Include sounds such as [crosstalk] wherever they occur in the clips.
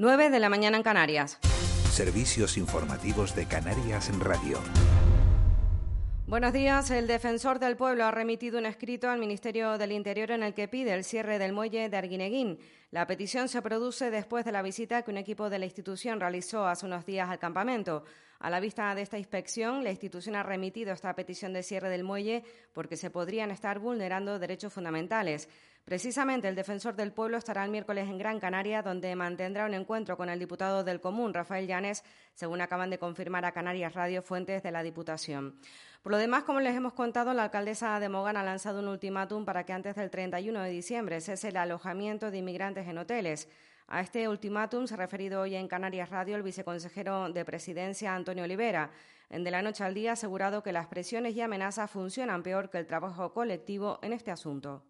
9 de la mañana en Canarias. Servicios informativos de Canarias en Radio. Buenos días. El defensor del pueblo ha remitido un escrito al Ministerio del Interior en el que pide el cierre del muelle de Arguineguín. La petición se produce después de la visita que un equipo de la institución realizó hace unos días al campamento. A la vista de esta inspección, la institución ha remitido esta petición de cierre del muelle porque se podrían estar vulnerando derechos fundamentales. Precisamente el defensor del pueblo estará el miércoles en Gran Canaria, donde mantendrá un encuentro con el diputado del Común, Rafael Llanes, según acaban de confirmar a Canarias Radio fuentes de la Diputación. Por lo demás, como les hemos contado, la alcaldesa de Mogán ha lanzado un ultimátum para que antes del 31 de diciembre cese el alojamiento de inmigrantes en hoteles. A este ultimátum se ha referido hoy en Canarias Radio el viceconsejero de Presidencia, Antonio Olivera. En De la Noche al Día ha asegurado que las presiones y amenazas funcionan peor que el trabajo colectivo en este asunto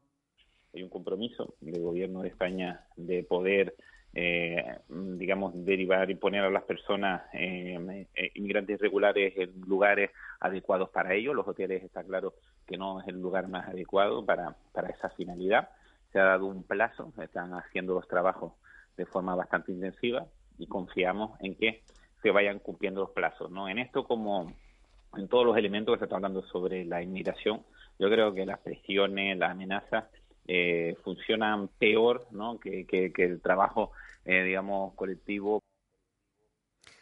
hay un compromiso del gobierno de España de poder, eh, digamos, derivar y poner a las personas eh, eh, inmigrantes irregulares en lugares adecuados para ellos. Los hoteles está claro que no es el lugar más adecuado para, para esa finalidad. Se ha dado un plazo, están haciendo los trabajos de forma bastante intensiva y confiamos en que se vayan cumpliendo los plazos. ¿no? En esto, como en todos los elementos que se está hablando sobre la inmigración, yo creo que las presiones, las amenazas eh, funcionan peor ¿no? que, que, el trabajo, eh, digamos, colectivo.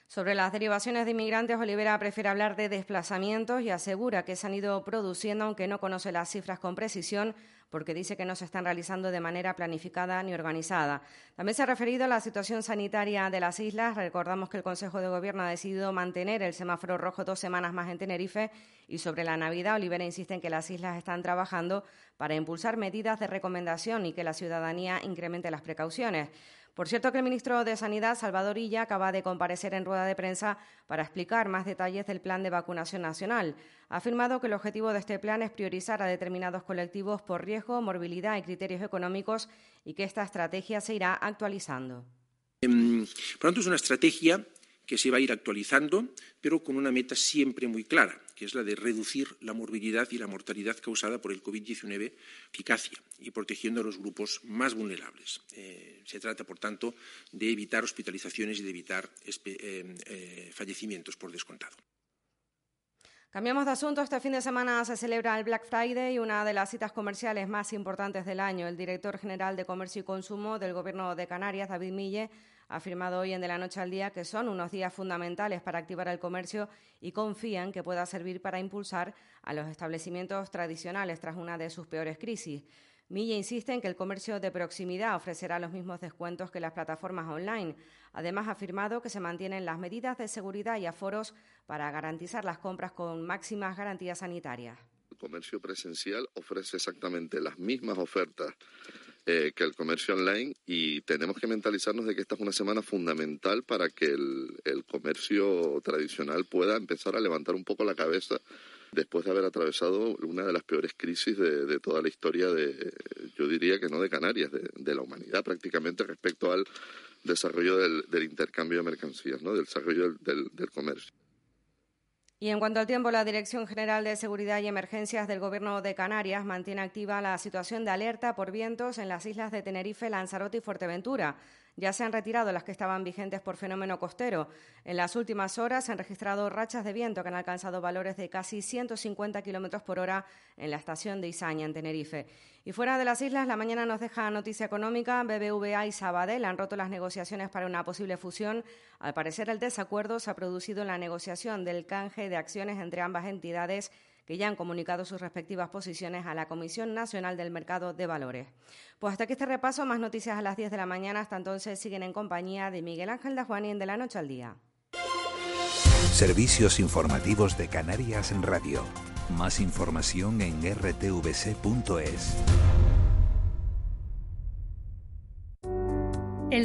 Sobre las derivaciones de inmigrantes, Olivera prefiere hablar de desplazamientos y asegura que se han ido produciendo, aunque no conoce las cifras con precisión, porque dice que no se están realizando de manera planificada ni organizada. También se ha referido a la situación sanitaria de las islas. Recordamos que el Consejo de Gobierno ha decidido mantener el semáforo rojo dos semanas más en Tenerife y sobre la Navidad, Olivera insiste en que las islas están trabajando para impulsar medidas de recomendación y que la ciudadanía incremente las precauciones. Por cierto que el ministro de Sanidad, Salvador Illa, acaba de comparecer en rueda de prensa para explicar más detalles del plan de vacunación nacional. Ha afirmado que el objetivo de este plan es priorizar a determinados colectivos por riesgo, morbilidad y criterios económicos y que esta estrategia se irá actualizando. Em, por lo tanto, es una estrategia que se va a ir actualizando, pero con una meta siempre muy clara, que es la de reducir la morbilidad y la mortalidad causada por el COVID-19, eficacia y protegiendo a los grupos más vulnerables. Eh, se trata, por tanto, de evitar hospitalizaciones y de evitar eh, eh, fallecimientos por descontado. Cambiamos de asunto. Este fin de semana se celebra el Black Friday, una de las citas comerciales más importantes del año. El director general de Comercio y Consumo del Gobierno de Canarias, David Mille, ha afirmado hoy en De la Noche al Día que son unos días fundamentales para activar el comercio y confían que pueda servir para impulsar a los establecimientos tradicionales tras una de sus peores crisis. Milla insiste en que el comercio de proximidad ofrecerá los mismos descuentos que las plataformas online. Además, ha afirmado que se mantienen las medidas de seguridad y aforos para garantizar las compras con máximas garantías sanitarias. El comercio presencial ofrece exactamente las mismas ofertas eh, que el comercio online y tenemos que mentalizarnos de que esta es una semana fundamental para que el, comercio tradicional pueda empezar a levantar un poco la cabeza después de haber atravesado una de las peores crisis de, toda la historia de, yo diría que no de Canarias, de, la humanidad prácticamente respecto al desarrollo del, intercambio de mercancías, ¿no? del desarrollo del comercio. Y en cuanto al tiempo, la Dirección General de Seguridad y Emergencias del Gobierno de Canarias mantiene activa la situación de alerta por vientos en las islas de Tenerife, Lanzarote y Fuerteventura. Ya se han retirado las que estaban vigentes por fenómeno costero. En las últimas horas se han registrado rachas de viento que han alcanzado valores de casi 150 kilómetros por hora en la estación de Izaña, en Tenerife. Y fuera de las islas, la mañana nos deja noticia económica. BBVA y Sabadell han roto las negociaciones para una posible fusión. Al parecer, el desacuerdo se ha producido en la negociación del canje de acciones entre ambas entidades que ya han comunicado sus respectivas posiciones a la Comisión Nacional del Mercado de Valores. Pues hasta aquí este repaso, más noticias a las 10 de la mañana. Hasta entonces siguen en compañía de Miguel Ángel Dajuani en De la Noche al Día. Servicios informativos de Canarias en Radio. Más información en rtvc.es.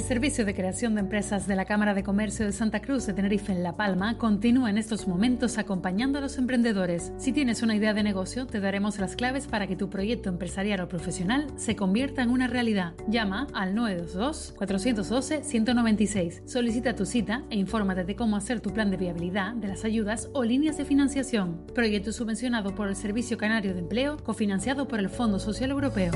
El Servicio de Creación de Empresas de la Cámara de Comercio de Santa Cruz de Tenerife en La Palma continúa en estos momentos acompañando a los emprendedores. Si tienes una idea de negocio, te daremos las claves para que tu proyecto empresarial o profesional se convierta en una realidad. Llama al 922-412-196. Solicita tu cita e infórmate de cómo hacer tu plan de viabilidad de las ayudas o líneas de financiación. Proyecto subvencionado por el Servicio Canario de Empleo, cofinanciado por el Fondo Social Europeo.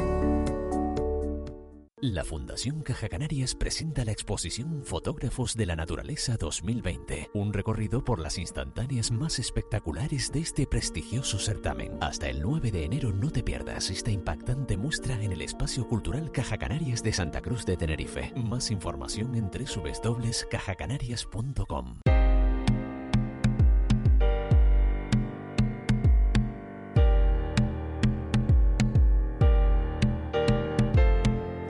La Fundación Caja Canarias presenta la exposición Fotógrafos de la Naturaleza 2020, un recorrido por las instantáneas más espectaculares de este prestigioso certamen. Hasta el 9 de enero no te pierdas esta impactante muestra en el Espacio Cultural Caja Canarias de Santa Cruz de Tenerife. Más información en www.cajacanarias.com.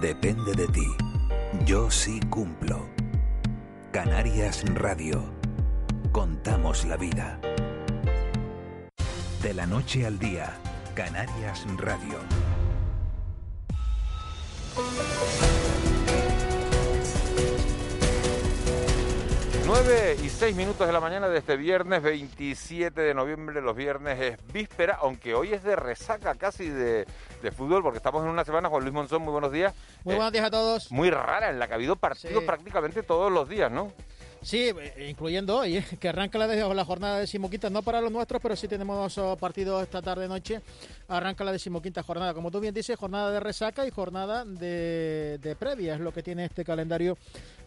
Depende de ti. Yo sí cumplo. Canarias Radio. Contamos la vida. De la noche al día. Canarias Radio. 9 y 6 minutos de la mañana de este viernes 27 de noviembre. Los viernes es víspera, aunque hoy es de resaca casi de, fútbol, porque estamos en una semana. Juan Luis Monzón, muy buenos días. Muy buenos días a todos. Muy rara, en la que ha habido partidos prácticamente todos los días, ¿no? Sí, eh, incluyendo hoy, eh, que arranca la, la jornada decimoquinta, no para los nuestros, pero sí tenemos oh, partidos esta tarde-noche. Arranca la decimoquinta jornada, como tú bien dices, jornada de resaca y jornada de, de previa, es lo que tiene este calendario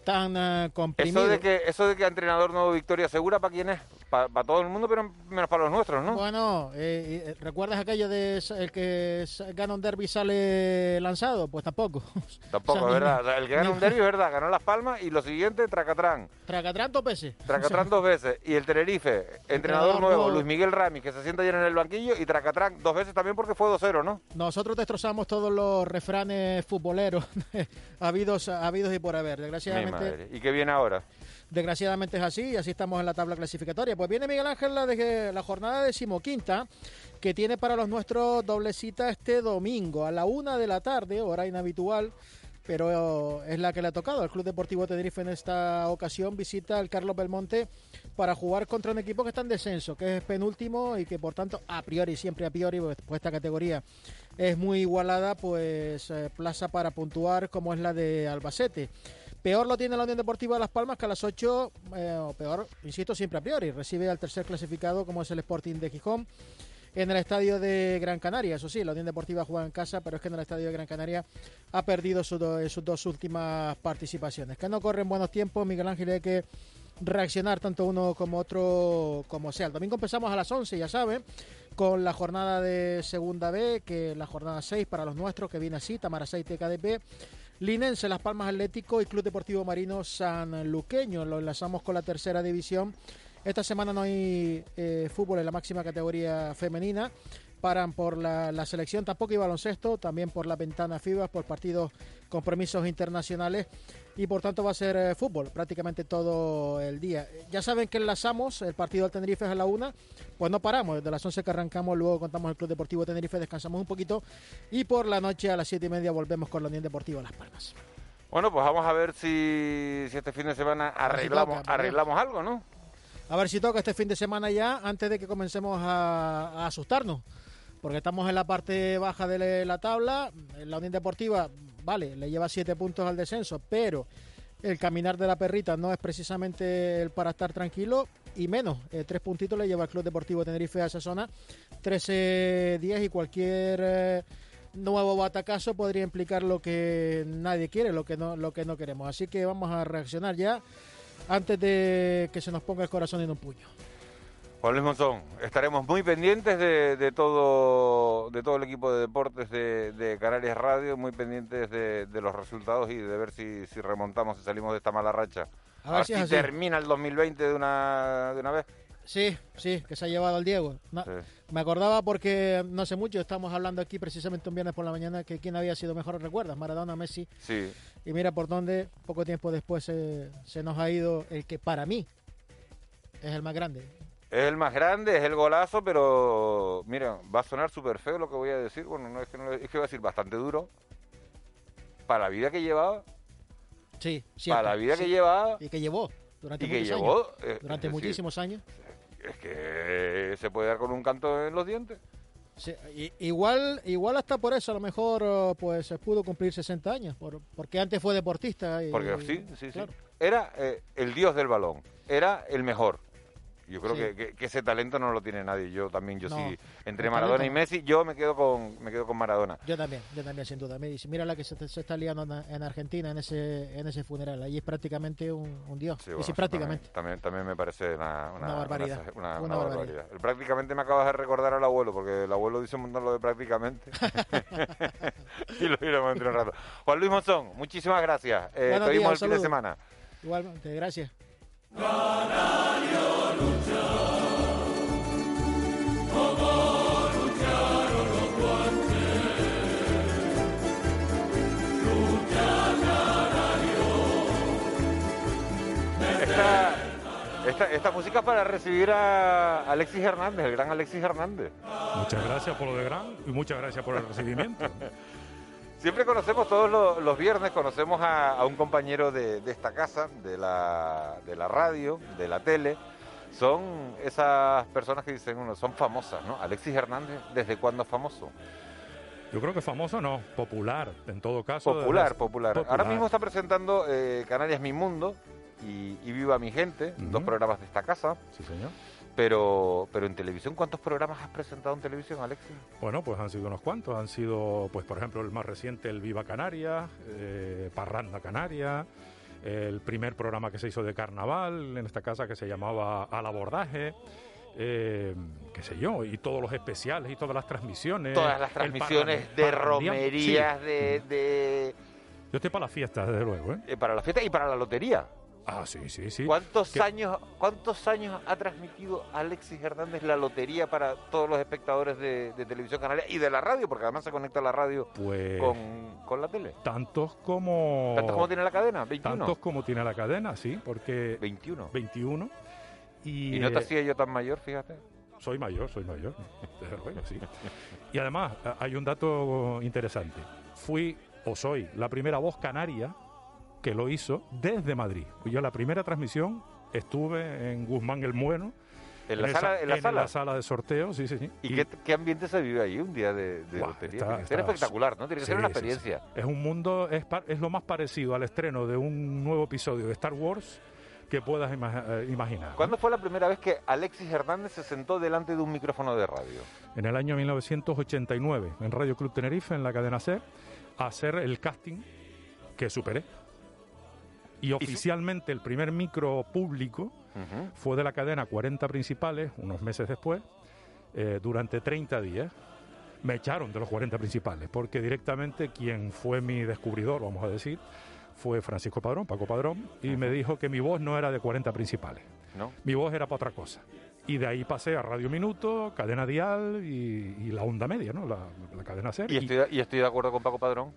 tan uh, comprimido. Eso de que eso de que entrenador nuevo Victoria Segura para quién es, para, todo el mundo, pero menos para los nuestros, ¿no? Bueno, eh, eh, ¿recuerdas aquello de el que gana un derby sale lanzado? Pues tampoco. [laughs] Tampoco, es verdad. El que gana un derby es verdad, ganó Las Palmas y lo siguiente, Tracatrán. Tracatrán dos veces. Tracatrán [laughs] dos veces. Y el Tenerife, entrenador, nuevo, Luis Miguel Rami, que se sienta ayer en el banquillo, y Tracatrán dos veces también porque fue 2-0, ¿no? Nosotros destrozamos todos los refranes futboleros [laughs] habidos, habidos y por haber, desgraciadamente. ¿Y qué viene ahora? Desgraciadamente es así y así estamos en la tabla clasificatoria. Pues viene Miguel Ángel la, de, la jornada decimoquinta que tiene para los nuestros doblecita este domingo a la una de la tarde, hora inhabitual pero es la que le ha tocado. El Club Deportivo Tenerife en esta ocasión visita al Carlos Belmonte para jugar contra un equipo que está en descenso, que es penúltimo y que por tanto a priori, siempre a priori, pues, pues esta categoría es muy igualada, pues eh, plaza para puntuar como es la de Albacete. Peor lo tiene la Unión Deportiva de Las Palmas que a las 8, eh, o peor, insisto, siempre a priori, recibe al tercer clasificado como es el Sporting de Gijón en el estadio de Gran Canaria. Eso sí, la Unión Deportiva juega en casa, pero es que en el estadio de Gran Canaria ha perdido sus, dos últimas participaciones. Que no corren buenos tiempos, Miguel Ángel, hay que reaccionar tanto uno como otro como sea. El domingo empezamos a las 11, ya saben, con la jornada de Segunda B, que la jornada 6 para los nuestros, que viene así, Tamara 6 TKDP. Linense, Las Palmas Atlético y Club Deportivo Marino San Luqueño. Lo enlazamos con la tercera división. Esta semana no hay eh, fútbol en la máxima categoría femenina. Paran por la, selección, tampoco hay baloncesto, también por la ventana FIBA, por partidos, compromisos internacionales. Y por tanto va a ser eh, fútbol prácticamente todo el día. Ya saben que enlazamos, el partido del Tenerife es a la una, pues no paramos, desde las 11 que arrancamos, luego contamos el Club Deportivo Tenerife, descansamos un poquito. Y por la noche a las siete y media volvemos con la Unión Deportiva Las Palmas. Bueno, pues vamos a ver si, este fin de semana arreglamos, arreglamos algo, ¿no? A ver si toca este fin de semana ya, antes de que comencemos a asustarnos porque estamos en la parte baja de la tabla. La Unión Deportiva, vale, le lleva siete puntos al descenso, pero el caminar de la perrita no es precisamente el para estar tranquilo y menos. Eh, tres puntitos le lleva el Club Deportivo Tenerife a esa zona. 13-10 y cualquier eh, nuevo batacazo podría implicar lo que nadie quiere, lo que no, lo que no queremos. Así que vamos a reaccionar ya antes de que se nos ponga el corazón en un puño. Juan Luis Monzón, estaremos muy pendientes de, todo de todo el equipo de deportes de, Canarias Radio, muy pendientes de, los resultados y de ver si, remontamos y salimos de esta mala racha. A ver, si, termina el 2020 de una, de una vez. Sí, sí, que se ha llevado al Diego. Me acordaba porque no sé mucho, estamos hablando aquí precisamente un viernes por la mañana que quién había sido mejor, ¿recuerdas? Maradona, Messi. Sí. Y mira por dónde poco tiempo después se nos ha ido el que para mí es el más grande. Es el más grande, es el golazo, pero mira, va a sonar súper feo lo que voy a decir. Bueno, no es que, no, es que voy a decir bastante duro. Para la vida que llevaba. Sí, Para la vida que llevaba. Y que llevó durante muchos años. Eh, durante muchísimos años. Es que se puede dar con un canto en los dientes. igual, igual hasta por eso a lo mejor oh, pues pudo cumplir 60 años, por, porque antes fue deportista. Y, porque sí, sí, sí. Era eh, el dios del balón, era el mejor. Yo creo que, ese talento no lo tiene nadie. Yo también, yo sí, entre Maradona y Messi, yo me quedo con me quedo con Maradona. Yo también, yo también sin duda. Me dice, mira la que se, está liando en Argentina en ese en ese funeral. Allí es prácticamente un, dios. Sí, prácticamente. También, también, me parece una, una, barbaridad. Una, barbaridad. prácticamente me acabas de recordar al abuelo, porque el abuelo dice un montón lo de prácticamente. [laughs] [laughs] y lo iremos entre un rato. Juan Luis Monzón, muchísimas gracias. Eh, te vimos el fin de semana. Igualmente, gracias. Esta, esta, música es para recibir a Alexis Hernández, el gran Alexis Hernández. Muchas gracias por lo de gran y muchas gracias por el recibimiento. [laughs] Siempre conocemos, todos los, viernes, conocemos a, un compañero de, esta casa, de la, de la radio, de la tele. Son esas personas que dicen, uno, son famosas, ¿no? Alexis Hernández, ¿desde cuándo es famoso? Yo creo que famoso no, popular, en todo caso. Popular, popular. Ahora mismo está presentando eh, Canarias Mi Mundo y, Viva Mi Gente, dos programas de esta casa. Sí, señor. Pero, pero en televisión, ¿cuántos programas has presentado en televisión, Alexis? Bueno, pues han sido unos cuantos. Han sido, pues por ejemplo, el más reciente, el Viva Canarias, eh, Parranda Canaria, el primer programa que se hizo de carnaval en esta casa que se llamaba Al Abordaje. Eh, qué sé yo, y todos los especiales y todas las transmisiones. Todas las transmisiones de romerías, de, Yo estoy para las fiestas, desde luego. ¿eh? ¿eh? para las fiestas y para la lotería. Ah, sí, sí, sí. ¿Cuántos años, ¿Cuántos años ha transmitido Alexis Hernández la lotería para todos los espectadores de, Televisión Canaria y de la radio? Porque además se conecta la radio pues, con, la tele. Tantos como... ¿Tantos como tiene la cadena? ¿21? Tantos como tiene la cadena, sí, porque... 21. 21. Y, no te eh, hacía yo tan mayor, fíjate. Soy mayor, soy mayor. sí. Y además, hay un dato interesante. Fui, o soy, la primera voz canaria que lo hizo desde Madrid. Yo la primera transmisión estuve en Guzmán el Bueno. ¿En la, sala, en, la, sala? de sorteo, sí, sí, sí. ¿Y, qué, ambiente se vive ahí un día de, de lotería? espectacular, ¿no? Tiene que ser una experiencia. es un mundo, es, es lo más parecido al estreno de un nuevo episodio de Star Wars que puedas eh, imaginar. ¿Cuándo fue la primera vez que Alexis Hernández se sentó delante de un micrófono de radio? En el año 1989, en Radio Club Tenerife, en la cadena C, a hacer el casting que superé. Y oficialmente el primer micro público fue de la cadena 40 principales, unos meses después, eh, durante 30 días. Me echaron de los 40 principales, porque directamente quien fue mi descubridor, vamos a decir, fue Francisco Padrón, Paco Padrón, y me dijo que mi voz no era de 40 principales. ¿No? Mi voz era para otra cosa. Y de ahí pasé a Radio Minuto, Cadena Dial y, la Onda Media, ¿no? La, cadena SER. Y estoy, y... estoy de acuerdo con Paco Padrón.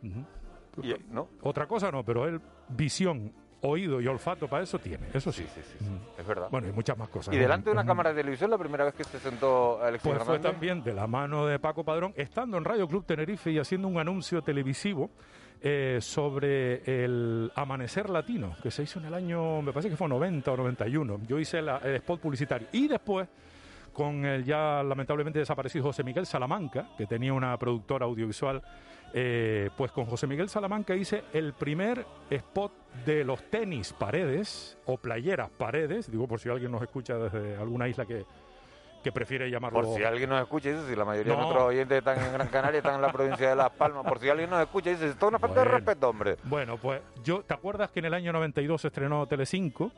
¿no? Otra cosa no, pero él, visión oído y olfato para eso tiene, eso sí. Sí, sí, es verdad. Bueno, y muchas más cosas. ¿Y delante de una cámara de televisión la primera vez que se sentó Alexis Pues fue también de la mano de Paco Padrón, estando en Radio Club Tenerife y haciendo un anuncio televisivo eh, sobre el Amanecer Latino, que se hizo en el año, me parece que fue 90 o 91. Yo hice el spot publicitario. Y después con el ya lamentablemente desaparecido José Miguel Salamanca, que tenía una productora audiovisual eh, pues con José Miguel Salamanca hice el primer spot de los tenis paredes o playeras paredes, digo por si alguien nos escucha desde alguna isla que, que prefiere llamarlo... Por si alguien nos escucha, dice, si la mayoría No. de nuestros oyentes están en Gran Canaria, están en la provincia de Las Palmas, por si alguien nos escucha, dice, esto es una falta de Bueno. respeto, hombre. Bueno, pues yo, ¿te acuerdas que en el año 92 se estrenó Telecinco?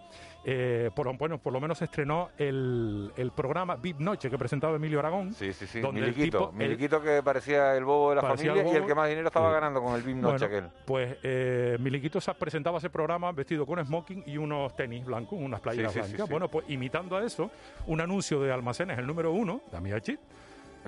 Eh, por, bueno, por lo menos se estrenó el, el programa VIP Noche que presentaba Emilio Aragón. Sí, sí, sí, donde el Miliquito, el- Miliquito que parecía el bobo de la familia el y el que más dinero estaba ganando con el BIM Noche Bueno, aquel. Pues eh, Miliquito sa- presentaba ese programa vestido con smoking y unos tenis blancos, unas playeras Sí, sí, sí, blancas. sí. Bueno, pues imitando a eso, un anuncio de almacenes, el número uno, de Amiachi.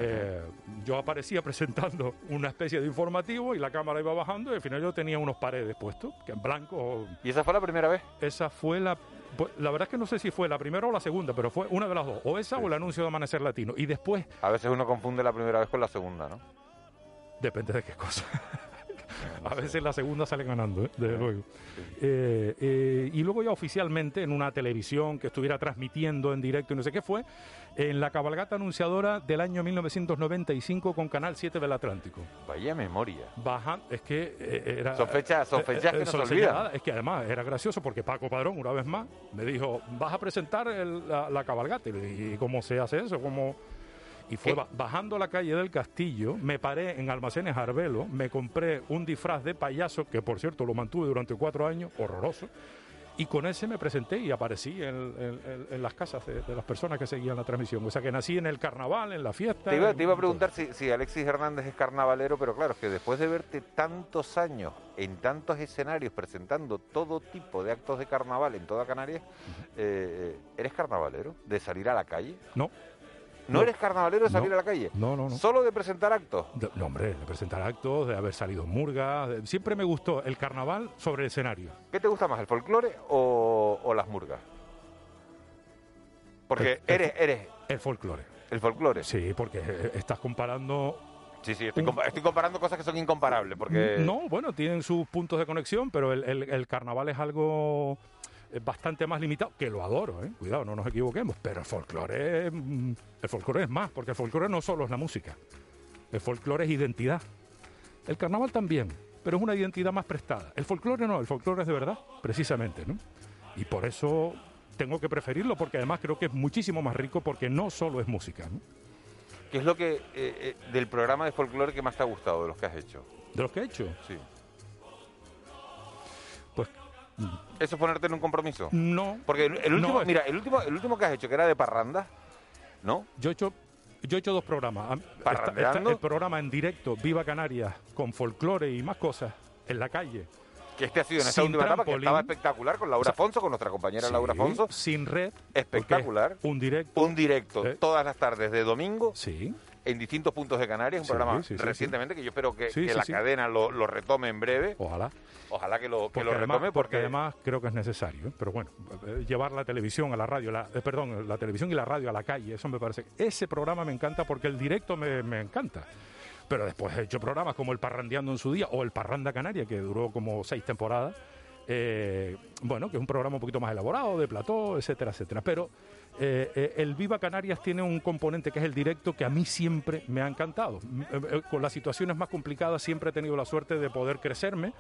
Eh, yo aparecía [laughs] presentando una especie de informativo y la cámara iba bajando y al final yo tenía unos paredes puestos, que en blanco. ¿Y esa fue la primera vez? Esa fue la... pues, la verdad es que no sé si fue la primera o la segunda, pero fue una de las dos, o esa o el anuncio de Amanecer Latino. Y después, A veces uno confunde la primera vez con la segunda, ¿no? Depende de qué cosa. [laughs] [laughs] A veces la segunda sale ganando, ¿eh? desde luego. Eh, eh, y luego ya oficialmente en una televisión que estuviera transmitiendo en directo y no sé qué fue, en la cabalgata anunciadora del año 1995 con Canal 7 del Atlántico. Vaya memoria. Bajan, es que eh, era... Son fechas que no se señaladas. Es que además era gracioso porque Paco Padrón, una vez más, me dijo, vas a presentar el- la, la cabalgata. ¿y cómo se hace eso? ¿Cómo...? Y fue ba- bajando la calle del castillo, me paré en Almacenes Arbelo, me compré un disfraz de payaso, que por cierto lo mantuve durante cuatro años, horroroso, y con ese me presenté y aparecí en, en- en- en las casas de, de las personas que seguían la transmisión. O sea que nací en el carnaval, en la fiesta. Te iba, en- te iba a preguntar si, si Alexis Hernández es carnavalero, pero claro, es que después de verte tantos años en tantos escenarios presentando todo tipo de actos de carnaval en toda Canarias, eh, eh, ¿eres carnavalero? ¿De salir a la calle? No. ¿No, No. eres carnavalero de salir No. a la calle? No, no, no. ¿Solo de presentar actos? De- no, hombre, de presentar actos, de haber salido en Murga. de- siempre me gustó el carnaval sobre el escenario. ¿Qué te gusta más, el folclore o, o las murgas? Porque El- eres, eres El folclore. el folclore. Sí, porque eh, estás comparando. Sí, sí, estoy, compa- estoy comparando cosas que son incomparables, porque... No, bueno, tienen sus puntos de conexión, pero el, el- el carnaval es algo bastante más limitado, que lo adoro, ¿eh? cuidado, no nos equivoquemos, pero el folclore, es, mm, el folclore es más, porque el folclore no solo es la música, el folclore es identidad. El carnaval también, pero es una identidad más prestada. El folclore no, el folclore es de verdad, precisamente, ¿no? Y por eso tengo que preferirlo, porque además creo que es muchísimo más rico, porque no solo es música, ¿no? ¿Qué es lo que eh, eh, del programa de folclore que más te ha gustado de los que has hecho? De los que he hecho. Sí. ¿Eso es ponerte en un compromiso? no. Porque el, el último, No, mira, el último, el último que has hecho, que era de parranda, ¿no? Yo he hecho, yo he hecho dos programas. El programa en directo, Viva Canarias, con folclore y más cosas, en la calle. Que este ha sido en esta Sin última etapa, que trampolín. estaba espectacular con Laura O sea, Afonso, con nuestra compañera Sí, Laura Afonso. Sin red. Espectacular. Un directo. Un directo Eh. todas las tardes de domingo Sí. En distintos puntos de Canarias, un Sí, programa sí, sí, recientemente que yo espero que, la cadena lo, lo retome en breve. Ojalá. Ojalá que lo, que lo además, retome porque porque, además creo que es necesario. ¿eh? Pero bueno, eh, llevar la televisión a la radio, la, eh, perdón, la televisión y la radio a la calle, eso me parece. Ese programa me encanta porque el directo me, me encanta. Pero después he hecho programas como el Parrandeando en su día o el Parranda Canaria, que duró como seis temporadas. eh, bueno, que es un programa un poquito más elaborado, de plató, etcétera, etcétera. Pero eh, eh, el Viva Canarias tiene un componente que es el directo que a mí siempre me ha encantado. M- eh, con las situaciones más complicadas siempre he tenido la suerte de poder crecerme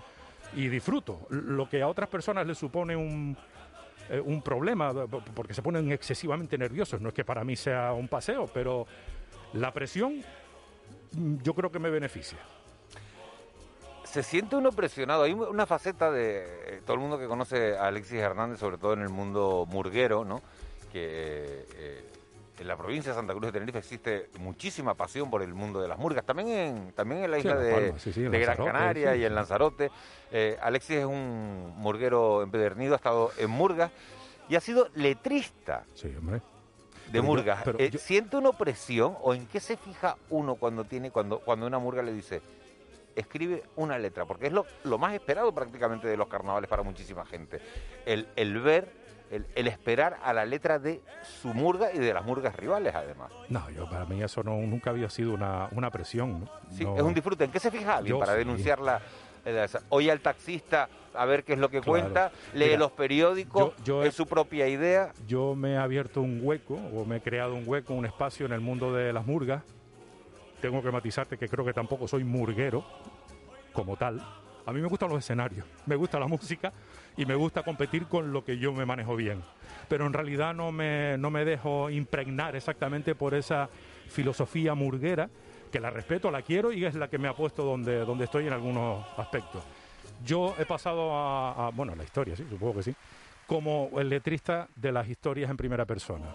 y disfruto. Lo que a otras personas les supone un, un problema porque se ponen excesivamente nerviosos. No es que para mí sea un paseo, pero la presión mm, yo creo que me beneficia. se siente uno presionado. Hay una faceta de todo el mundo que conoce a Alexis Hernández, sobre todo en el mundo murguero, ¿no? Que eh, en la provincia de Santa Cruz de Tenerife existe muchísima pasión por el mundo de las murgas. También en, también en la isla de, Palmas, sí, sí, en de Gran Canaria y en. Lanzarote. Eh, Alexis es un murguero empedernido, ha estado en murgas y ha sido letrista Sí, hombre. de yo- murgas. Eh, yo- ¿Siente uno presión o en qué se fija uno cuando tiene cuando cuando una murga le dice escribe una letra? Porque es lo, lo más esperado prácticamente de los carnavales para muchísima gente. El, el ver, el, el esperar a la letra de su murga y de las murgas rivales además. No, yo para mí eso no, nunca había sido una, una presión. ¿no? Sí, No- es un disfrute. ¿En qué se fija alguien para sí. denunciarla? Eh, Oye al taxista a ver qué es lo que Claro. cuenta, lee Mira, los periódicos, yo- yo he- es su propia idea. Yo me he abierto un hueco, o me he creado un hueco, un espacio en el mundo de las murgas. Tengo que matizarte que creo que tampoco soy murguero, como tal, A mí me gustan los escenarios, me gusta la música y me gusta competir con lo que yo me manejo bien. Pero en realidad no me, no me dejo impregnar exactamente por esa filosofía murguera, que la respeto, la quiero y es la que me ha puesto donde, donde estoy en algunos aspectos. Yo he pasado a, a bueno, la historia, sí, supongo que sí, como el letrista de las historias en primera persona,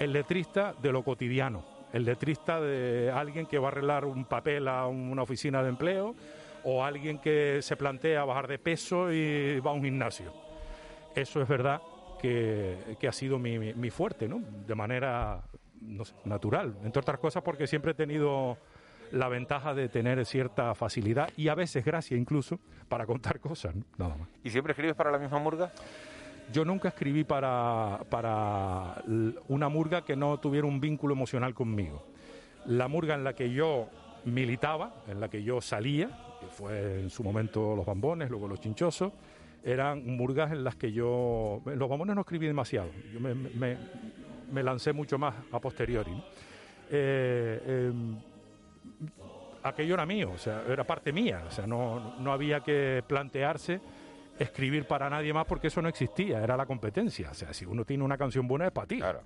el letrista de lo cotidiano, el letrista de alguien que va a arreglar un papel a una oficina de empleo o alguien que se plantea bajar de peso y va a un gimnasio. Eso es verdad que, que ha sido mi, mi, mi fuerte, ¿no? De manera no sé, natural, entre otras cosas porque siempre he tenido la ventaja de tener cierta facilidad y a veces gracia incluso para contar [laughs] cosas, ¿no? nada más. ¿Y siempre escribes para la misma murga? Yo nunca escribí para, para una murga que no tuviera un vínculo emocional conmigo. La murga en la que yo militaba, en la que yo salía, que fue en su momento los bambones, luego los chinchosos, eran murgas en las que yo... En los bambones no escribí demasiado, yo me, me, me lancé mucho más a posteriori. ¿no? Eh, eh, aquello era mío, o sea, era parte mía, o sea, no, no había que plantearse escribir para nadie más porque eso no existía, era la competencia. O sea, si uno tiene una canción buena es para ti. Claro.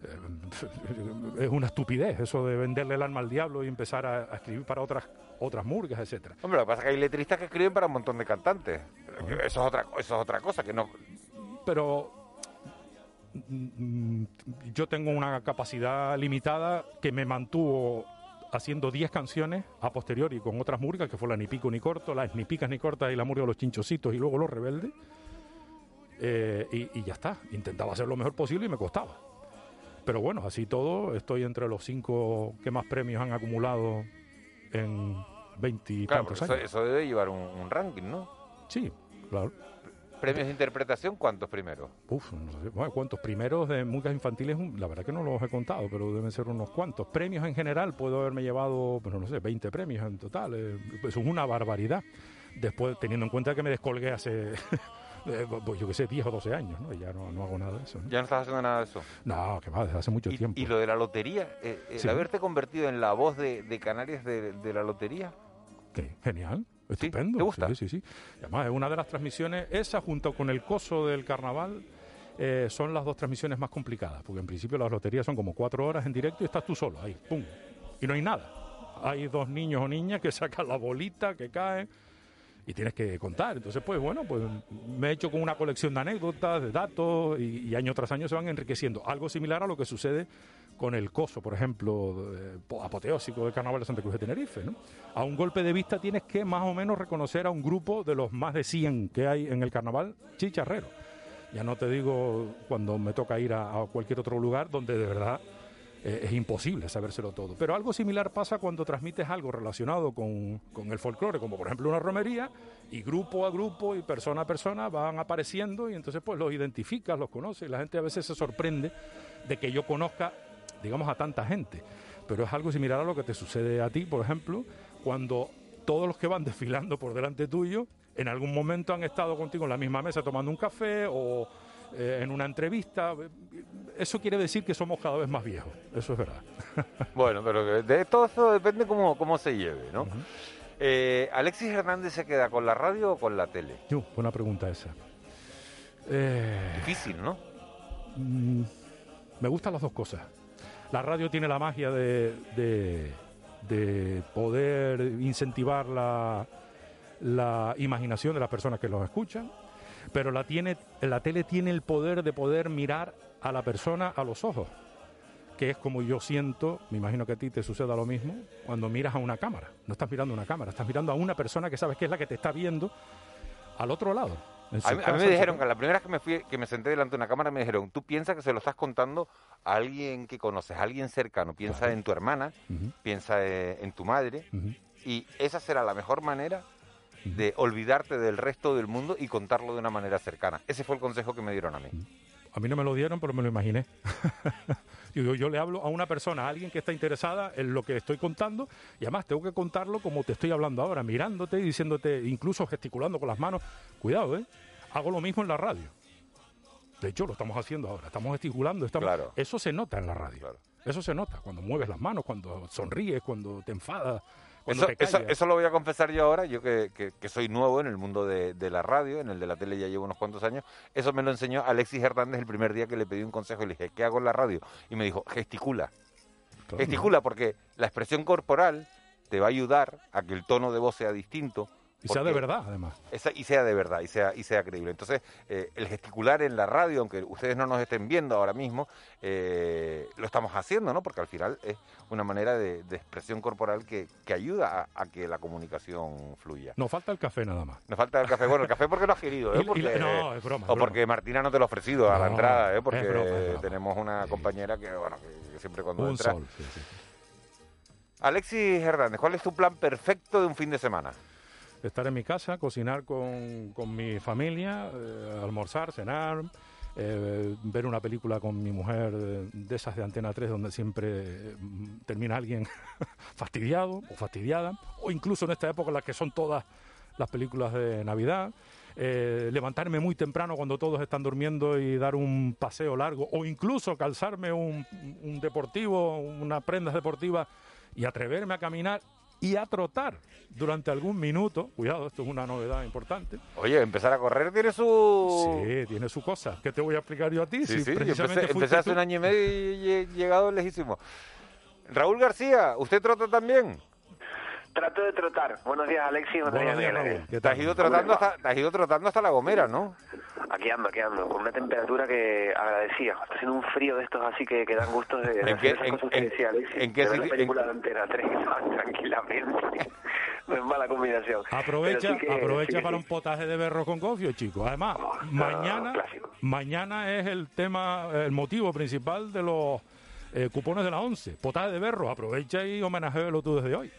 [laughs] Es una estupidez eso de venderle el alma al diablo y empezar a, a escribir para otras otras murgas, etcétera. Hombre, lo que pasa es que hay letristas que escriben para un montón de cantantes. Eso es otra, eso es otra cosa, que no... Pero mm, yo tengo una capacidad limitada que me mantuvo haciendo 10 canciones a posteriori con otras murgas, que fue la Ni Pico Ni Corto, las Ni Picas Ni Cortas y la murga de los Chinchositos y luego los Rebeldes. Eh, y, y, ya está, intentaba hacer lo mejor posible y me costaba. Pero bueno, así todo, estoy entre los cinco que más premios han acumulado en 20 y claro, eso, años. eso, debe llevar un, un, ranking, ¿no? Sí, claro. ¿Premios de interpretación cuántos primero? Uf, no sé, bueno, cuántos primeros de murgas infantiles, la verdad que no los he contado, pero deben ser unos cuantos. Premios en general, puedo haberme llevado, pero no sé, 20 premios en total. Eh, es una barbaridad. Después, teniendo en cuenta que me descolgué hace [laughs] eh, pues yo qué sé, 10 o 12 años, ¿no? Y ya no, no hago nada de eso. ¿no? ¿Ya no estás haciendo nada de eso? No, que va, desde hace mucho ¿Y, tiempo. ¿Y lo de la lotería? Eh, ¿El Sí. haberte convertido en la voz de, de Canarias de, de la lotería? ¿Qué? Genial. Estupendo. ¿Te gusta? Sí, sí, sí. Y además, es una de las transmisiones, esa junto con el coso del carnaval, eh, son las dos transmisiones más complicadas, porque en principio las loterías son como cuatro horas en directo y estás tú solo ahí, ¡pum! Y no hay nada. Hay dos niños o niñas que [laughs] sacan la bolita, que caen y tienes que contar. Entonces, pues bueno, pues me he hecho con una colección de anécdotas, de datos y, y año tras año se van enriqueciendo. Algo similar a lo que sucede con el coso, por ejemplo, eh, apoteósico del Carnaval de Santa Cruz de Tenerife. A un golpe de vista tienes que más o menos reconocer a un grupo de los más de 100 que hay en el Carnaval chicharrero. Ya no te digo cuando me toca ir a, cualquier otro lugar donde de verdad eh, es imposible sabérselo todo. Pero algo similar pasa cuando transmites algo relacionado con, con el folclore, como por ejemplo una romería, y grupo a grupo y persona a persona van apareciendo y entonces pues los identificas, los conoces, la gente a veces se sorprende de que yo conozca, digamos, a tanta gente. Pero es algo similar a lo que te sucede a ti, por ejemplo, cuando todos los que van [laughs] desfilando por delante tuyo, en algún momento han estado contigo en la misma mesa tomando un café o eh, en una entrevista. Eso quiere decir que somos cada vez más viejos, eso es verdad. [laughs] Bueno, pero de todo eso depende cómo, cómo se lleve, ¿no? Eh, ¿Alexis Hernández se queda con la radio o con la tele? Yo, buena pregunta esa. Eh, Difícil, ¿no? mm, me gustan las dos cosas. La radio tiene la magia de, de- de poder incentivar la, la imaginación de las personas que los escuchan, pero la, tiene, la tele tiene el poder de poder mirar a la persona a los ojos, que es como yo siento, me imagino que a ti te suceda lo mismo, cuando miras a una cámara. No estás mirando a una cámara, estás mirando a una persona que sabes que es la que te está viendo al otro lado. A mí, a mí casa, me dijeron que la primera vez que me fui, que me senté delante de una cámara, me dijeron, tú piensas que se lo estás contando a alguien que conoces, a alguien cercano, piensa Claro. en tu hermana, piensa eh, en tu madre, y esa será la mejor manera de olvidarte del resto del mundo y contarlo de una manera cercana. Ese fue el consejo que me dieron a mí. A mí no me lo dieron, pero me lo imaginé. [laughs] yo, le hablo a una persona, a alguien que está interesada en lo que estoy contando, y además tengo que contarlo como te estoy hablando ahora, mirándote y diciéndote, incluso gesticulando con las manos. Cuidado, ¿eh? Hago lo mismo en la radio. De hecho, lo estamos haciendo ahora. Estamos gesticulando. Estamos... Claro. Eso se nota en la radio. Claro. Eso se nota cuando mueves las manos, cuando sonríes, cuando te enfadas. Eso, eso, eso lo voy a confesar yo ahora, yo que, que- que soy nuevo en el mundo de, de la radio, en el de la tele ya llevo unos cuantos años. Eso me lo enseñó Alexis Hernández el primer día que le pedí un consejo y le dije, ¿qué hago en la radio? Y me dijo, gesticula. Gesticula porque la expresión corporal te va a ayudar a que el tono de voz sea distinto. Y sea de verdad, además. esa- y sea de verdad, y sea, y sea creíble. Entonces, eh, el gesticular en la radio, aunque ustedes no nos estén viendo ahora mismo, eh, lo estamos haciendo, ¿no? Porque al final es una manera de, de expresión corporal que, que ayuda a, a que la comunicación fluya. Nos falta el café nada más. Nos falta el café. Bueno, el café porque lo has querido, ¿eh? [laughs] y Porque- la- no, es broma, O broma. porque Martina no te lo ha ofrecido a la entrada, ¿eh? Porque broma, es broma. tenemos una compañera que, bueno, que, que siempre cuando Un entra... sol. sí, sí. Alexis Hernández, ¿cuál es tu plan perfecto de un fin de semana? Estar en mi casa, cocinar con, con mi familia, eh, almorzar, cenar, eh, ver una película con mi mujer eh, de esas de Antena 3 donde siempre termina alguien [laughs] fastidiado o fastidiada, o incluso en esta época en la que son todas las películas de Navidad. levantarme muy temprano cuando todos están durmiendo y dar un paseo largo, o incluso calzarme un, un deportivo, una prenda deportiva y atreverme a caminar y a trotar durante algún minuto. Cuidado, esto es una novedad importante. Oye, empezar a correr tiene su... Sí, tiene su cosa. ¿Qué te voy a explicar yo a ti? Sí, Si sí, precisamente empecé, hace un año y medio y he llegado lejísimo. Raúl García, ¿usted trota también? Trato de trotar. Buenos días, Alexis. Buenos, Buenos días, días. Te has ido trotando hasta, te has ido trotando hasta La Gomera, ¿no? Aquí ando, aquí ando. Con una temperatura que agradecía. Está haciendo un frío de estos así que, que dan gusto de, de ¿En hacer qué- esas en- cosas que en- decía Alexis. en qué de ver la película de Antena 3 tranquilamente. no es mala combinación. Aprovecha, sí que- aprovecha sí que para sí. un potaje de berro con gofio, chicos. Además, mañana, mañana es el tema, el motivo principal de los eh, cupones de la 11. Potaje de berro, aprovecha y homenajéalo tú desde hoy.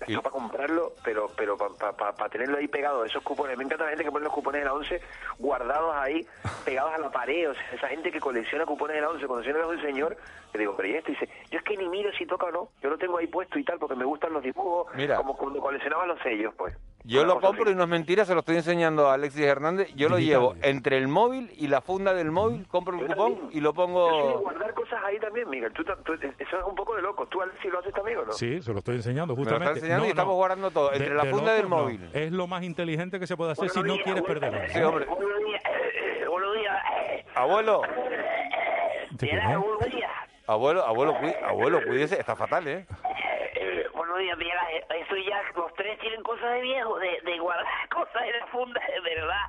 Esto para comprarlo, pero pero para tenerlo ahí pegado, esos cupones. Me encanta la gente que pone los cupones de la 11 guardados ahí, [laughs] pegados a la pared. O sea, esa gente que colecciona cupones de la 11. Cuando yo un señor, le digo, pero ¿y esto? Y dice, yo es que ni miro si toca o no. Yo lo tengo ahí puesto y tal, porque me gustan los dibujos, Mira. como cuando coleccionaba los sellos, pues. Yo lo compro y no es mentira, se lo estoy enseñando a Alexis Hernández. Yo lo Digital. llevo entre el móvil y la funda del móvil, compro el cupón y lo Yo pongo... ahí también, Miguel. Tú, tú- eso es un poco de loco. ¿Tú, Alexis, lo haces también o no? Sí, se lo estoy enseñando Me lo está justamente. enseñando y estamos guardando todo, entre la funda del no. móvil. Es lo más inteligente que se puede hacer si no quieres perderlo. Sí, hombre. Buenos días, eh, eh, buenos días. eh, Abuelo, ¿Te mira, quedó? buenos días. abuelo, abuelo, cuí- abuelo, cuídese, está fatal, ¿eh? Días, mira, eh, eso ya, los tres tienen cosas de viejo, de, de guardar [laughs] cosas en la funda, de verdad,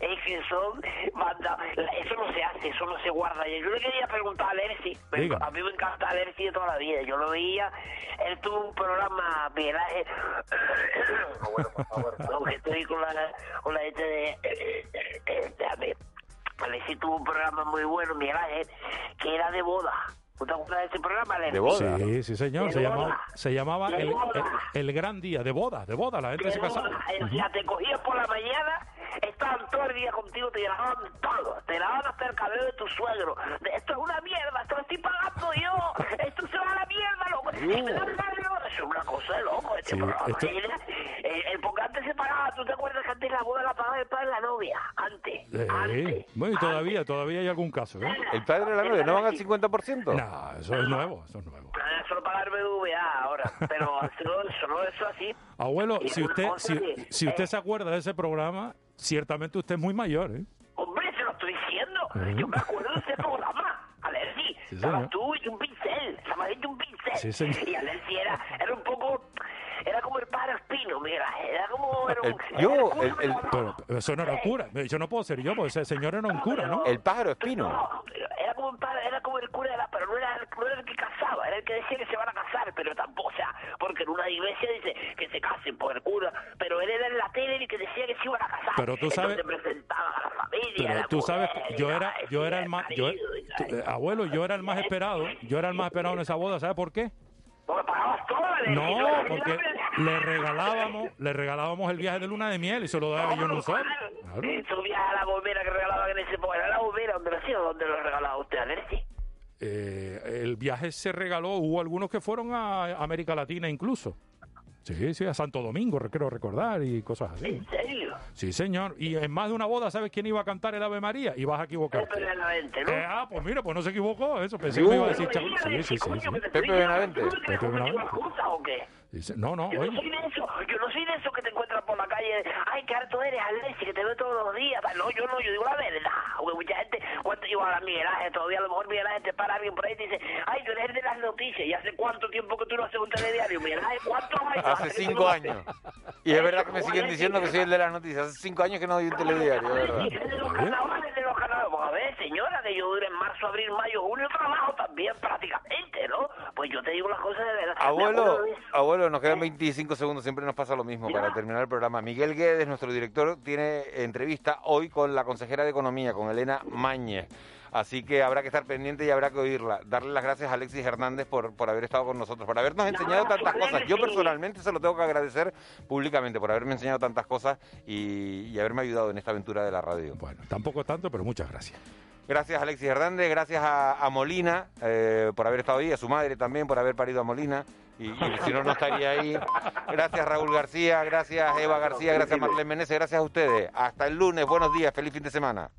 es que son, manda, eso no se hace, eso no se guarda. Yo le quería preguntar a Lercy, a mí me encanta Lercy de toda la vida, yo lo veía, él tuvo un programa, mira, eh, bueno, por favor, [laughs] no, que estoy con la, con la gente de, eh, eh, déjame, Alexis tuvo un programa muy bueno, Ángel, que era de boda. ¿Tú te acuerdas de ese programa, Alexis? Sí, sí, señor. De Se boda. llamaba, se llamaba De el, boda. el- el gran día de boda, de boda. La gente se casaba. O sea, te cogías por la mañana, estaban todo el día contigo, te grababan todo, te grababan hasta el cabello de tu suegro. Esto es una mierda, esto lo estoy pagando yo, esto se va a la mierda, loco. Y me dan es una cosa de loco, este Sí, programa. esto- era- el, el- porque antes se pagaba, ¿tú te acuerdas que antes la boda la pagaba el padre de la novia? Antes. Eh, bueno, y todavía, todavía hay algún caso. ¿eh? ¿El padre de la novia no van al 50%? No, eso es nuevo, eso es nuevo. Ah, Solo pagar BVA ahora, pero solo, solo eso así. Abuelo, si usted, si, si usted se acuerda de ese programa, ciertamente usted es muy mayor, ¿eh? Hombre, se lo estoy diciendo. Ujú. Yo me acuerdo de ese programa. Alerci, Sí, estabas tú y un pincel. Estabas y un pincel. Sí, señor. Y Alerci era, era un poco... Era como el padre Espino, mira. Era como... Era un, El- yo, era el, el- Pero, pero eso no era cura. Yo no puedo ser yo, porque ese señor era un cura, ¿no? el pájaro espino. No, era como el padre, era como el cura, era, pero no era, el- no era el que casaba, era el que decía que se van a casar, pero tampoco, o sea, porque en una iglesia dice que se casen por el cura, pero él era en la tele el que decía que se iban a casar. Pero tú sabes- Entonces presentaban a la familia. a Pero la tú sabes, yo era, la- yo era el más, yo, eh, abuelo, yo era el más esperado, yo era el más esperado en esa boda, ¿sabe por qué? Porque pagabas todo, No, porque. Le regalábamos, le regalábamos el viaje de luna de miel y se lo daba yo en un sol. Claro. Esos viajes a la gomera que regalaban en ese ¿era la gomera donde lo hacía o donde lo regalaba usted, Alerci? Eh, el viaje se regaló, hubo algunos que fueron a América Latina incluso. Sí, sí, a Santo Domingo, creo recordar, y cosas así. ¿En serio? Sí, señor. Y en más de una boda, ¿sabes quién iba a cantar el Ave María? Y vas a equivocarte. Pepe Benavente, ¿no? Eh, ah, pues mira, pues no se equivocó, eso. Pensé que me iba a decir... No, no, Sí, sí, sí. sí. Pepe Benavente. Pepe Benavente. ¿Excusa o qué? Dice, no, no, Yo oye. no soy de eso, yo no soy de esos que te encuentran por la calle, ay, qué harto eres, Alessi, que te veo todos los días. No, yo no, yo digo la verdad. Porque mucha gente, cuando yo a Miguel Ángel, todavía a lo mejor Miguel Ángel te para alguien por ahí y te dice, ay, tú eres el de las noticias, ¿y hace cuánto tiempo que tú no haces un telediario? Miguel Ángel, ¿cuántos años? Hace cinco años. Y es verdad que me siguen diciendo que soy el de las noticias. Hace cinco años que no doy un telediario, es verdad. Señora, que yo dure en marzo, abril, mayo, junio, trabajo también prácticamente, ¿no? Pues yo te digo las cosas de verdad. Abuelo, abuelo, nos quedan 25 segundos, siempre nos pasa lo mismo para terminar el programa. Miguel Guedes, nuestro director, tiene entrevista hoy con la consejera de Economía, con Elena Mañez. Así que habrá que estar pendiente y habrá que oírla. Darle las gracias a Alexis Hernández por, por haber estado con nosotros, por habernos enseñado tantas cosas. Yo personalmente se lo tengo que agradecer públicamente por haberme enseñado tantas cosas y, y haberme ayudado en esta aventura de la radio. Bueno, tampoco tanto, pero muchas gracias. Gracias Alexis Hernández, gracias a, Molina eh, por haber estado ahí, a su madre también por haber parido a Molina. Y, y si no, no estaría ahí. Gracias Raúl García, gracias Eva García, gracias Marlene Meneses, gracias a ustedes. Hasta el lunes, buenos días, feliz fin de semana.